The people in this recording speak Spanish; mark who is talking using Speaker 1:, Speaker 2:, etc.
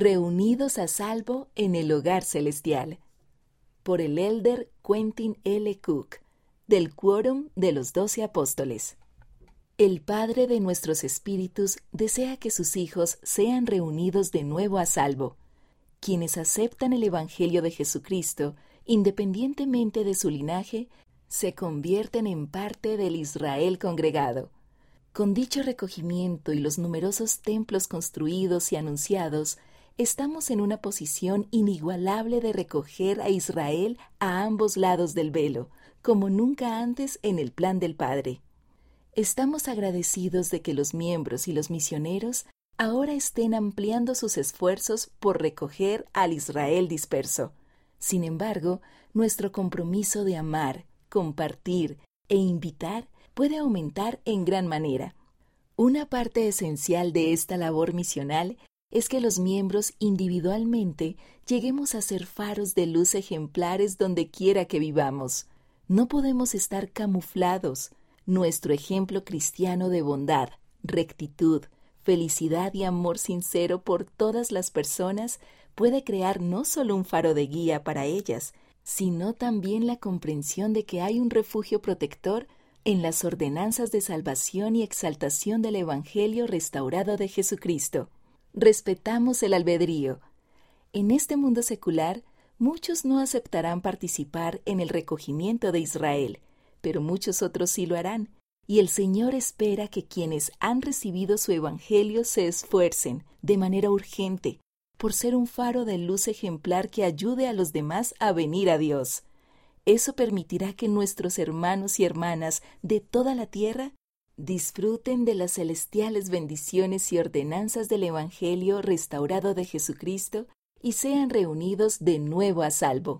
Speaker 1: Reunidos a salvo en el hogar celestial. Por el elder Quentin L. Cook, del Quórum de los Doce Apóstoles. El Padre de nuestros espíritus desea que sus hijos sean reunidos de nuevo a salvo. Quienes aceptan el Evangelio de Jesucristo, independientemente de su linaje, se convierten en parte del Israel congregado. Con dicho recogimiento y los numerosos templos construidos y anunciados, estamos en una posición inigualable de recoger a Israel a ambos lados del velo, como nunca antes en el plan del Padre. Estamos agradecidos de que los miembros y los misioneros ahora estén ampliando sus esfuerzos por recoger al Israel disperso. Sin embargo, nuestro compromiso de amar, compartir e invitar puede aumentar en gran manera. Una parte esencial de esta labor misional es que los miembros individualmente lleguemos a ser faros de luz ejemplares donde quiera que vivamos. No podemos estar camuflados. Nuestro ejemplo cristiano de bondad, rectitud, felicidad y amor sincero por todas las personas puede crear no solo un faro de guía para ellas, sino también la comprensión de que hay un refugio protector en las ordenanzas de salvación y exaltación del Evangelio restaurado de Jesucristo respetamos el albedrío. En este mundo secular, muchos no aceptarán participar en el recogimiento de Israel, pero muchos otros sí lo harán, y el Señor espera que quienes han recibido su Evangelio se esfuercen, de manera urgente, por ser un faro de luz ejemplar que ayude a los demás a venir a Dios. Eso permitirá que nuestros hermanos y hermanas de toda la tierra disfruten de las celestiales bendiciones y ordenanzas del Evangelio restaurado de Jesucristo y sean reunidos de nuevo a salvo.